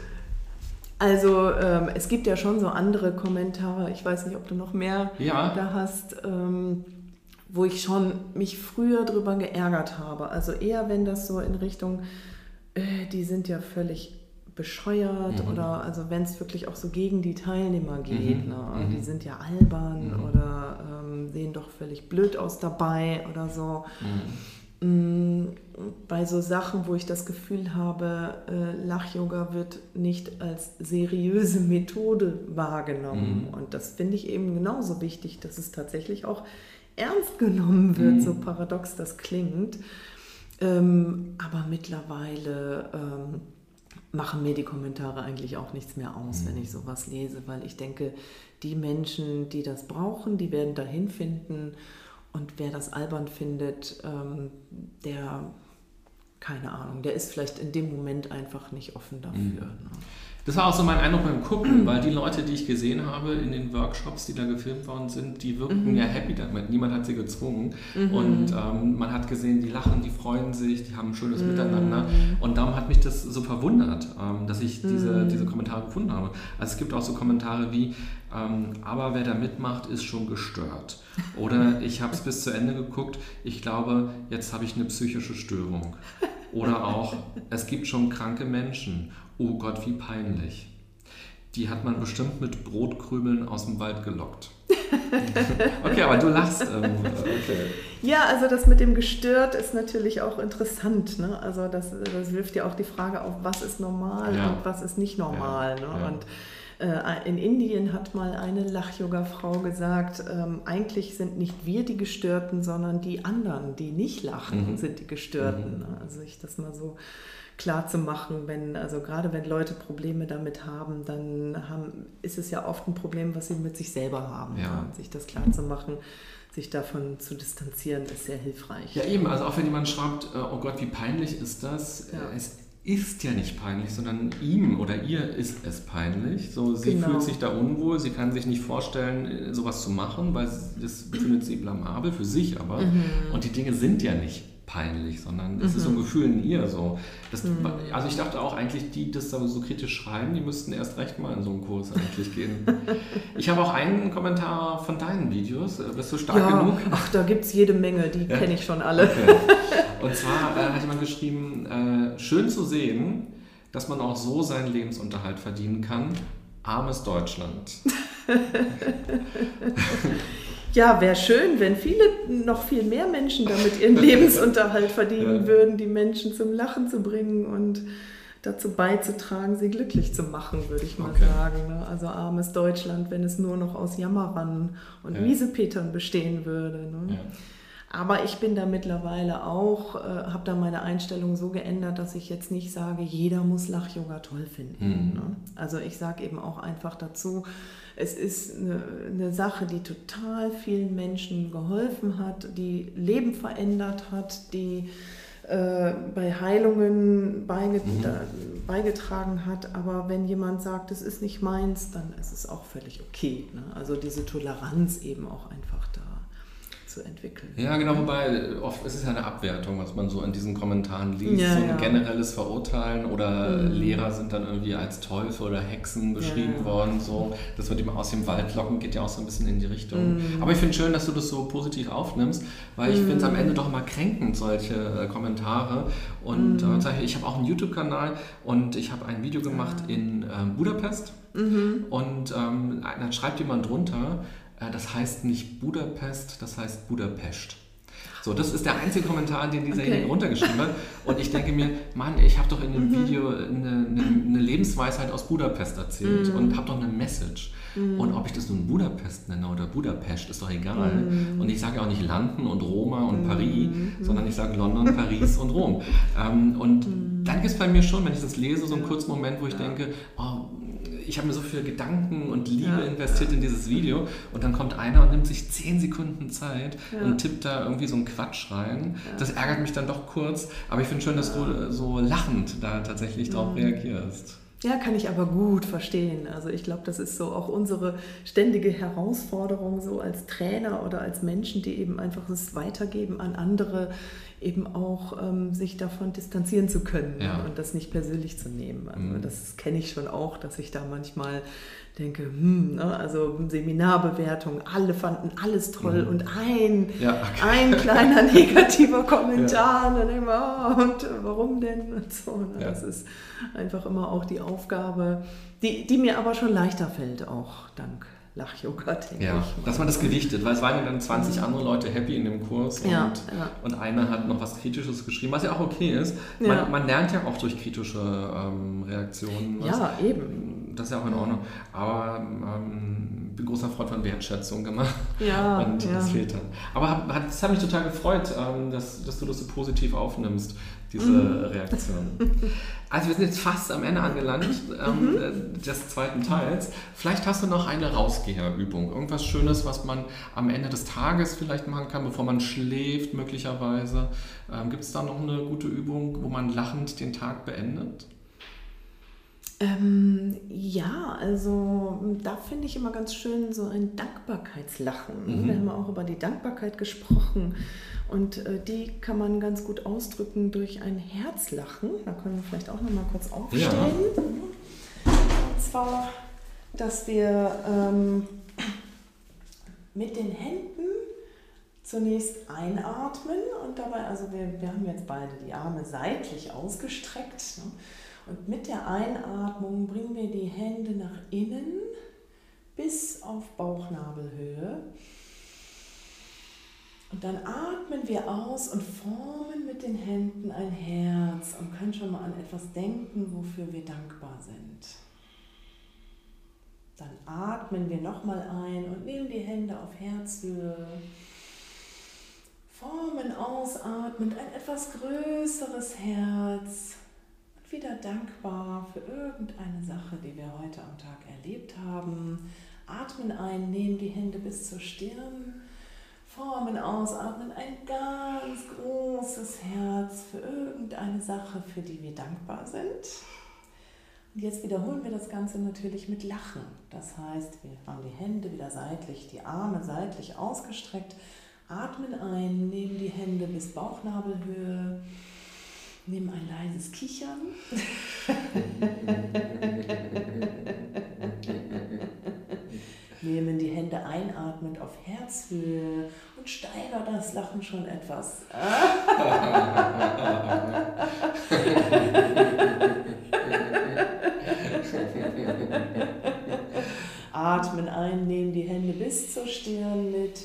Also ähm, es gibt ja schon so andere Kommentare. Ich weiß nicht, ob du noch mehr ja. da hast. Ähm, wo ich schon mich früher drüber geärgert habe. Also eher, wenn das so in Richtung äh, die sind ja völlig bescheuert mhm. oder also wenn es wirklich auch so gegen die Teilnehmer geht, mhm. ne? Mhm. die sind ja albern mhm. oder ähm, sehen doch völlig blöd aus dabei oder so. Mhm. Mm, bei so Sachen, wo ich das Gefühl habe, äh, Lach-Yoga wird nicht als seriöse <laughs> Methode wahrgenommen. Mhm. Und das finde ich eben genauso wichtig, dass es tatsächlich auch ernst genommen wird, so paradox das klingt. Ähm, aber mittlerweile ähm, machen mir die Kommentare eigentlich auch nichts mehr aus, mhm. wenn ich sowas lese, weil ich denke, die Menschen, die das brauchen, die werden dahin finden. Und wer das albern findet, ähm, der, keine Ahnung, der ist vielleicht in dem Moment einfach nicht offen dafür. Mhm. Ne? Das war auch so mein Eindruck beim Gucken, weil die Leute, die ich gesehen habe in den Workshops, die da gefilmt worden sind, die wirkten mhm. ja happy damit. Niemand hat sie gezwungen. Mhm. Und ähm, man hat gesehen, die lachen, die freuen sich, die haben ein schönes mhm. Miteinander. Und darum hat mich das so verwundert, ähm, dass ich diese, mhm. diese Kommentare gefunden habe. Also es gibt auch so Kommentare wie, ähm, aber wer da mitmacht, ist schon gestört. Oder <laughs> ich habe es bis zu Ende geguckt, ich glaube, jetzt habe ich eine psychische Störung. Oder auch, es gibt schon kranke Menschen. Oh Gott, wie peinlich. Die hat man bestimmt mit Brotkrümeln aus dem Wald gelockt. <laughs> okay, aber du lachst. Ähm, okay. Ja, also das mit dem gestört ist natürlich auch interessant. Ne? Also das, das wirft ja auch die Frage auf, was ist normal ja. und was ist nicht normal. Ja, ne? Und in Indien hat mal eine Lach-Yoga-Frau gesagt, ähm, eigentlich sind nicht wir die Gestörten, sondern die anderen, die nicht lachen, mhm. sind die Gestörten. Mhm. Ne? Also ich das mal so klar zu machen, wenn, also gerade wenn Leute Probleme damit haben, dann haben, ist es ja oft ein Problem, was sie mit sich selber haben. Ja. Sich das klar zu machen, sich davon zu distanzieren, ist sehr hilfreich. Ja, eben, also auch wenn jemand schreibt, äh, oh Gott, wie peinlich ist das, ja. es ist ja nicht peinlich, sondern ihm oder ihr ist es peinlich. So, sie genau. fühlt sich da unwohl, sie kann sich nicht vorstellen, sowas zu machen, weil das findet sie blamabel für sich aber. Mhm. Und die Dinge sind ja nicht peinlich, sondern es mhm. ist so ein mhm. Gefühl in ihr so. Das, mhm. Also ich dachte auch eigentlich, die das so kritisch schreiben, die müssten erst recht mal in so einen Kurs eigentlich gehen. <laughs> ich habe auch einen Kommentar von deinen Videos. Bist du stark ja, genug? Ach, da gibt es jede Menge, die ja? kenne ich schon alle. Okay. <laughs> Und zwar äh, hat jemand geschrieben, äh, schön zu sehen, dass man auch so seinen Lebensunterhalt verdienen kann. Armes Deutschland. <laughs> Ja, wäre schön, wenn viele, noch viel mehr Menschen damit ihren <laughs> Lebensunterhalt verdienen ja. würden, die Menschen zum Lachen zu bringen und dazu beizutragen, sie glücklich zu machen, würde ich mal okay. sagen. Ne? Also armes Deutschland, wenn es nur noch aus Jammerern und ja. Miesepetern bestehen würde. Ne? Ja. Aber ich bin da mittlerweile auch, äh, habe da meine Einstellung so geändert, dass ich jetzt nicht sage, jeder muss Lach-Yoga toll finden. Mhm. Ne? Also ich sage eben auch einfach dazu, es ist eine, eine, Sache, die total vielen Menschen geholfen hat, die Leben verändert hat, die äh, bei Heilungen beiget mhm. beigetragen hat. Aber wenn jemand sagt, es ist nicht meins, dann ist es auch völlig okay. Ne? Also diese Toleranz eben auch einfach zu entwickeln. Ja, genau, wobei oft ist es ja eine Abwertung, was man so in diesen Kommentaren liest, ja, so ein ja. generelles Verurteilen oder mhm. Lehrer sind dann irgendwie als Teufel oder Hexen beschrieben ja. worden, so, das wird ihm aus dem Wald locken, geht ja auch so ein bisschen in die Richtung. Mhm. Aber ich finde schön, dass du das so positiv aufnimmst, weil ich mhm. finde es am Ende doch mal kränkend, solche äh, Kommentare und mhm. äh, ich habe auch einen YouTube-Kanal und ich habe ein Video gemacht in äh, Budapest mhm. und ähm, dann schreibt jemand drunter, äh, das heißt nicht Budapest, das heißt Budapest. So, das ist der einzige Kommentar, den dieserjenige okay. runtergeschrieben hat. Und ich denke mir, Mann, ich habe doch in dem mhm. Video eine, eine, eine, Lebensweisheit aus Budapest erzählt mhm. und habe doch eine Message. Mhm. Und ob ich das nun Budapest nenne oder Budapest, ist doch egal. Mhm. Und ich sage auch nicht London und Roma und mhm. Paris, sondern ich sage London, Paris und Rom. Ähm, und dann gibt es bei mir schon, wenn ich das lese, so einen kurzen Moment, wo ich denke, oh, ich habe mir so viel Gedanken und Liebe ja. investiert in dieses Video und dann kommt einer und nimmt sich zehn Sekunden Zeit ja. und tippt da irgendwie so einen Quatsch rein. Ja. Das ärgert mich dann doch kurz, aber ich finde schön, dass du so lachend da tatsächlich drauf reagierst. Ja, kann ich aber gut verstehen. Also ich glaube, das ist so auch unsere ständige Herausforderung so als Trainer oder als Menschen, die eben einfach es weitergeben an andere, eben auch ähm, sich davon distanzieren zu können ja. und das nicht persönlich zu nehmen. Also mhm. das kenne ich schon auch, dass ich da manchmal denke, hm, ne, also Seminarbewertung, alle fanden alles toll mhm. und ein, ja, okay. ein kleiner <laughs> negativer Kommentar, ja. und dann mir, oh, und warum denn? Und so. Ne? Ja. Das ist einfach immer auch die Aufgabe, die, die mir aber schon leichter fällt, auch dank Lach-Yoga, denke ja, ich. Dass man das gewichtet, weil es waren ja dann 20 mhm. andere Leute happy in dem Kurs und, ja, ja. und einer hat noch was Kritisches geschrieben, was ja auch okay ist. Man, ja. man lernt ja auch durch kritische ähm, Reaktionen. Was, ja, eben. Das ist ja auch in Ordnung. Aber ähm, bin großer Freund von Wertschätzung gemacht. Ja. Und das fehlt dann. Aber hat, das hat mich total gefreut, ähm, dass, dass du das so positiv aufnimmst diese mhm. Reaktion. <laughs> Also wir sind jetzt fast am Ende angelangt ähm, mhm. des zweiten Teils. Vielleicht hast du noch eine Rausgeherübung, irgendwas Schönes, was man am Ende des Tages vielleicht machen kann, bevor man schläft möglicherweise. Ähm, Gibt es da noch eine gute Übung, wo man lachend den Tag beendet? Ähm, ja, also da finde ich immer ganz schön so ein Dankbarkeitslachen. Mhm. Wir haben auch über die Dankbarkeit gesprochen und äh, die kann man ganz gut ausdrücken durch ein Herzlachen. Da können wir vielleicht auch noch mal kurz aufstehen. Ja. Und zwar, dass wir ähm, mit den Händen zunächst einatmen und dabei, also wir, wir haben jetzt beide die Arme seitlich ausgestreckt. Ne? Und mit der Einatmung bringen wir die Hände nach innen bis auf Bauchnabelhöhe. Und dann atmen wir aus und formen mit den Händen ein Herz und können schon mal an etwas denken, wofür wir dankbar sind. Dann atmen wir nochmal ein und nehmen die Hände auf Herzhöhe. Formen ausatmend ein etwas größeres Herz. Wieder dankbar für irgendeine Sache, die wir heute am Tag erlebt haben. Atmen ein, nehmen die Hände bis zur Stirn Formen ausatmen, ein ganz großes Herz für irgendeine Sache, für die wir dankbar sind. Und jetzt wiederholen wir das Ganze natürlich mit Lachen. Das heißt, wir haben die Hände wieder seitlich, die Arme seitlich ausgestreckt, atmen ein, nehmen die Hände bis Bauchnabelhöhe, nehmen ein leises Kichern. nehmen die Hände einatmend auf Herzhöhe und steigern das Lachen schon etwas. Atmen ein, nehmen die Hände bis zur Stirn mit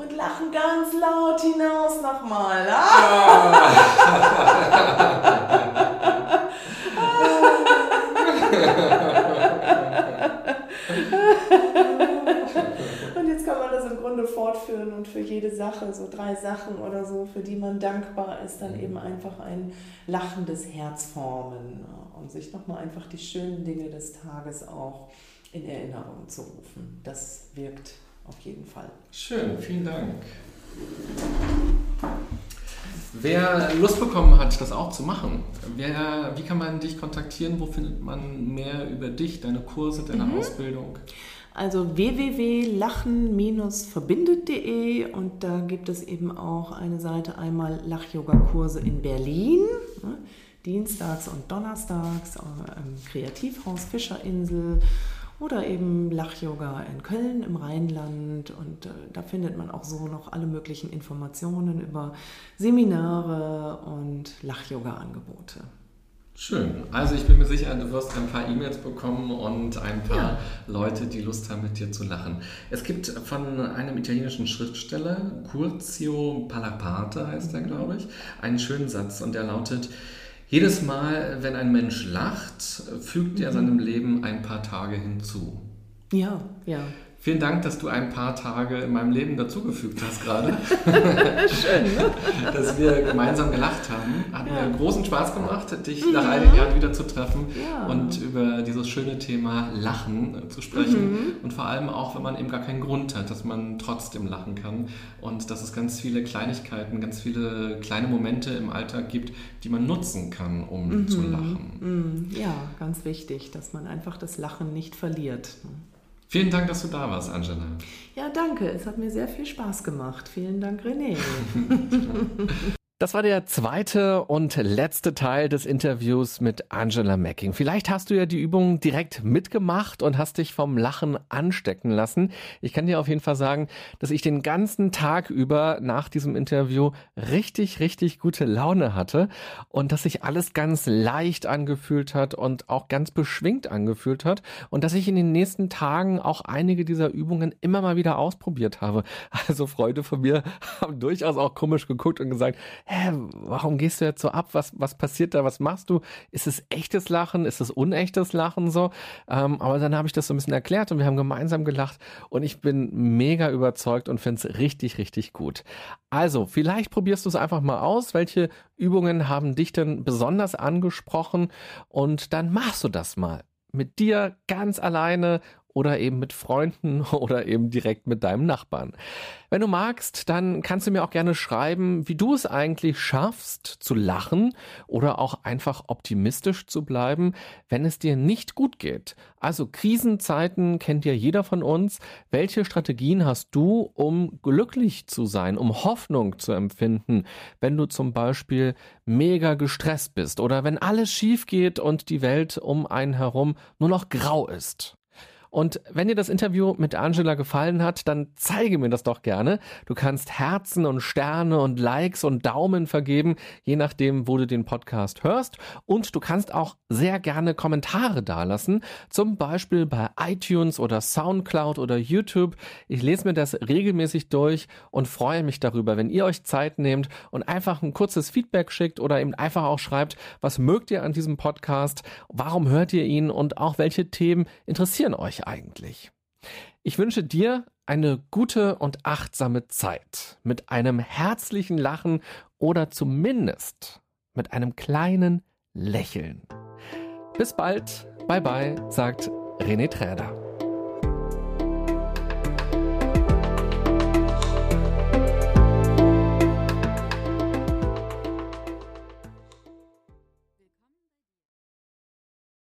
und lachen ganz laut hinaus nochmal. Ah! <laughs> fortführen und für jede Sache, so drei Sachen oder so, für die man dankbar ist, dann mhm. eben einfach ein lachendes Herz formen und sich nochmal einfach die schönen Dinge des Tages auch in Erinnerung zu rufen. Das wirkt auf jeden Fall. Schön, vielen Dank. Wer Lust bekommen hat, das auch zu machen, wer, wie kann man dich kontaktieren? Wo findet man mehr über dich, deine Kurse, deine mhm. Ausbildung? Also www.lachen-verbindet.de und da gibt es eben auch eine Seite einmal Lach-Yoga-Kurse in Berlin, ne, dienstags und donnerstags im Kreativhaus Fischerinsel oder eben Lach-Yoga in Köln im Rheinland und äh, da findet man auch so noch alle möglichen Informationen über Seminare und Lach-Yoga-Angebote. Schön. Also ich bin mir sicher, du wirst ein paar E-Mails bekommen und ein paar ja. Leute, die Lust haben, mit dir zu lachen. Es gibt von einem italienischen Schriftsteller, Curzio Palaparte heißt er, glaube ich, einen schönen Satz und der lautet, jedes Mal, wenn ein Mensch lacht, fügt er mhm. seinem Leben ein paar Tage hinzu. Ja, ja. Vielen Dank, dass du ein paar Tage in meinem Leben dazugefügt hast gerade. <laughs> Schön, ne? <laughs> Dass wir gemeinsam gelacht haben. Hat ja. mir großen Spaß gemacht, dich mhm. nach einigen Jahren wieder zu treffen ja. und über dieses schöne Thema Lachen zu sprechen. Mhm. Und vor allem auch, wenn man eben gar keinen Grund hat, dass man trotzdem lachen kann. Und dass es ganz viele Kleinigkeiten, ganz viele kleine Momente im Alltag gibt, die man nutzen kann, um mhm. zu lachen. Mhm. Ja, ganz wichtig, dass man einfach das Lachen nicht verliert. Vielen Dank, dass du da warst, Angela. Ja, danke. Es hat mir sehr viel Spaß gemacht. Vielen Dank, René. <laughs> Das war der zweite und letzte Teil des Interviews mit Angela Macking. Vielleicht hast du ja die Übung direkt mitgemacht und hast dich vom Lachen anstecken lassen. Ich kann dir auf jeden Fall sagen, dass ich den ganzen Tag über nach diesem Interview richtig, richtig gute Laune hatte und dass sich alles ganz leicht angefühlt hat und auch ganz beschwingt angefühlt hat und dass ich in den nächsten Tagen auch einige dieser Übungen immer mal wieder ausprobiert habe. Also Freunde von mir <laughs> haben durchaus auch komisch geguckt und gesagt, hä, warum gehst du jetzt so ab? Was, was passiert da? Was machst du? Ist es echtes Lachen? Ist es unechtes Lachen so? Ähm, aber dann habe ich das so ein bisschen erklärt und wir haben gemeinsam gelacht und ich bin mega überzeugt und finde es richtig, richtig gut. Also, vielleicht probierst du es einfach mal aus. Welche Übungen haben dich denn besonders angesprochen? Und dann machst du das mal mit dir ganz alleine oder eben mit Freunden <laughs> oder eben direkt mit deinem Nachbarn. Wenn du magst, dann kannst du mir auch gerne schreiben, wie du es eigentlich schaffst zu lachen oder auch einfach optimistisch zu bleiben, wenn es dir nicht gut geht. Also Krisenzeiten kennt ja jeder von uns. Welche Strategien hast du, um glücklich zu sein, um Hoffnung zu empfinden, wenn du zum Beispiel mega gestresst bist oder wenn alles schief geht und die Welt um einen herum nur noch grau ist? Und wenn dir das Interview mit Angela gefallen hat, dann zeige mir das doch gerne. Du kannst Herzen und Sterne und Likes und Daumen vergeben, je nachdem, wo du den Podcast hörst. Und du kannst auch sehr gerne Kommentare dalassen, zum Beispiel bei iTunes oder Soundcloud oder YouTube. Ich lese mir das regelmäßig durch und freue mich darüber, wenn ihr euch Zeit nehmt und einfach ein kurzes Feedback schickt oder eben einfach auch schreibt, was mögt ihr an diesem Podcast, warum hört ihr ihn und auch welche Themen interessieren euch eigentlich. Ich wünsche dir eine gute und achtsame Zeit mit einem herzlichen Lachen oder zumindest mit einem kleinen Lächeln. Bis bald, bye bye, sagt René Träder.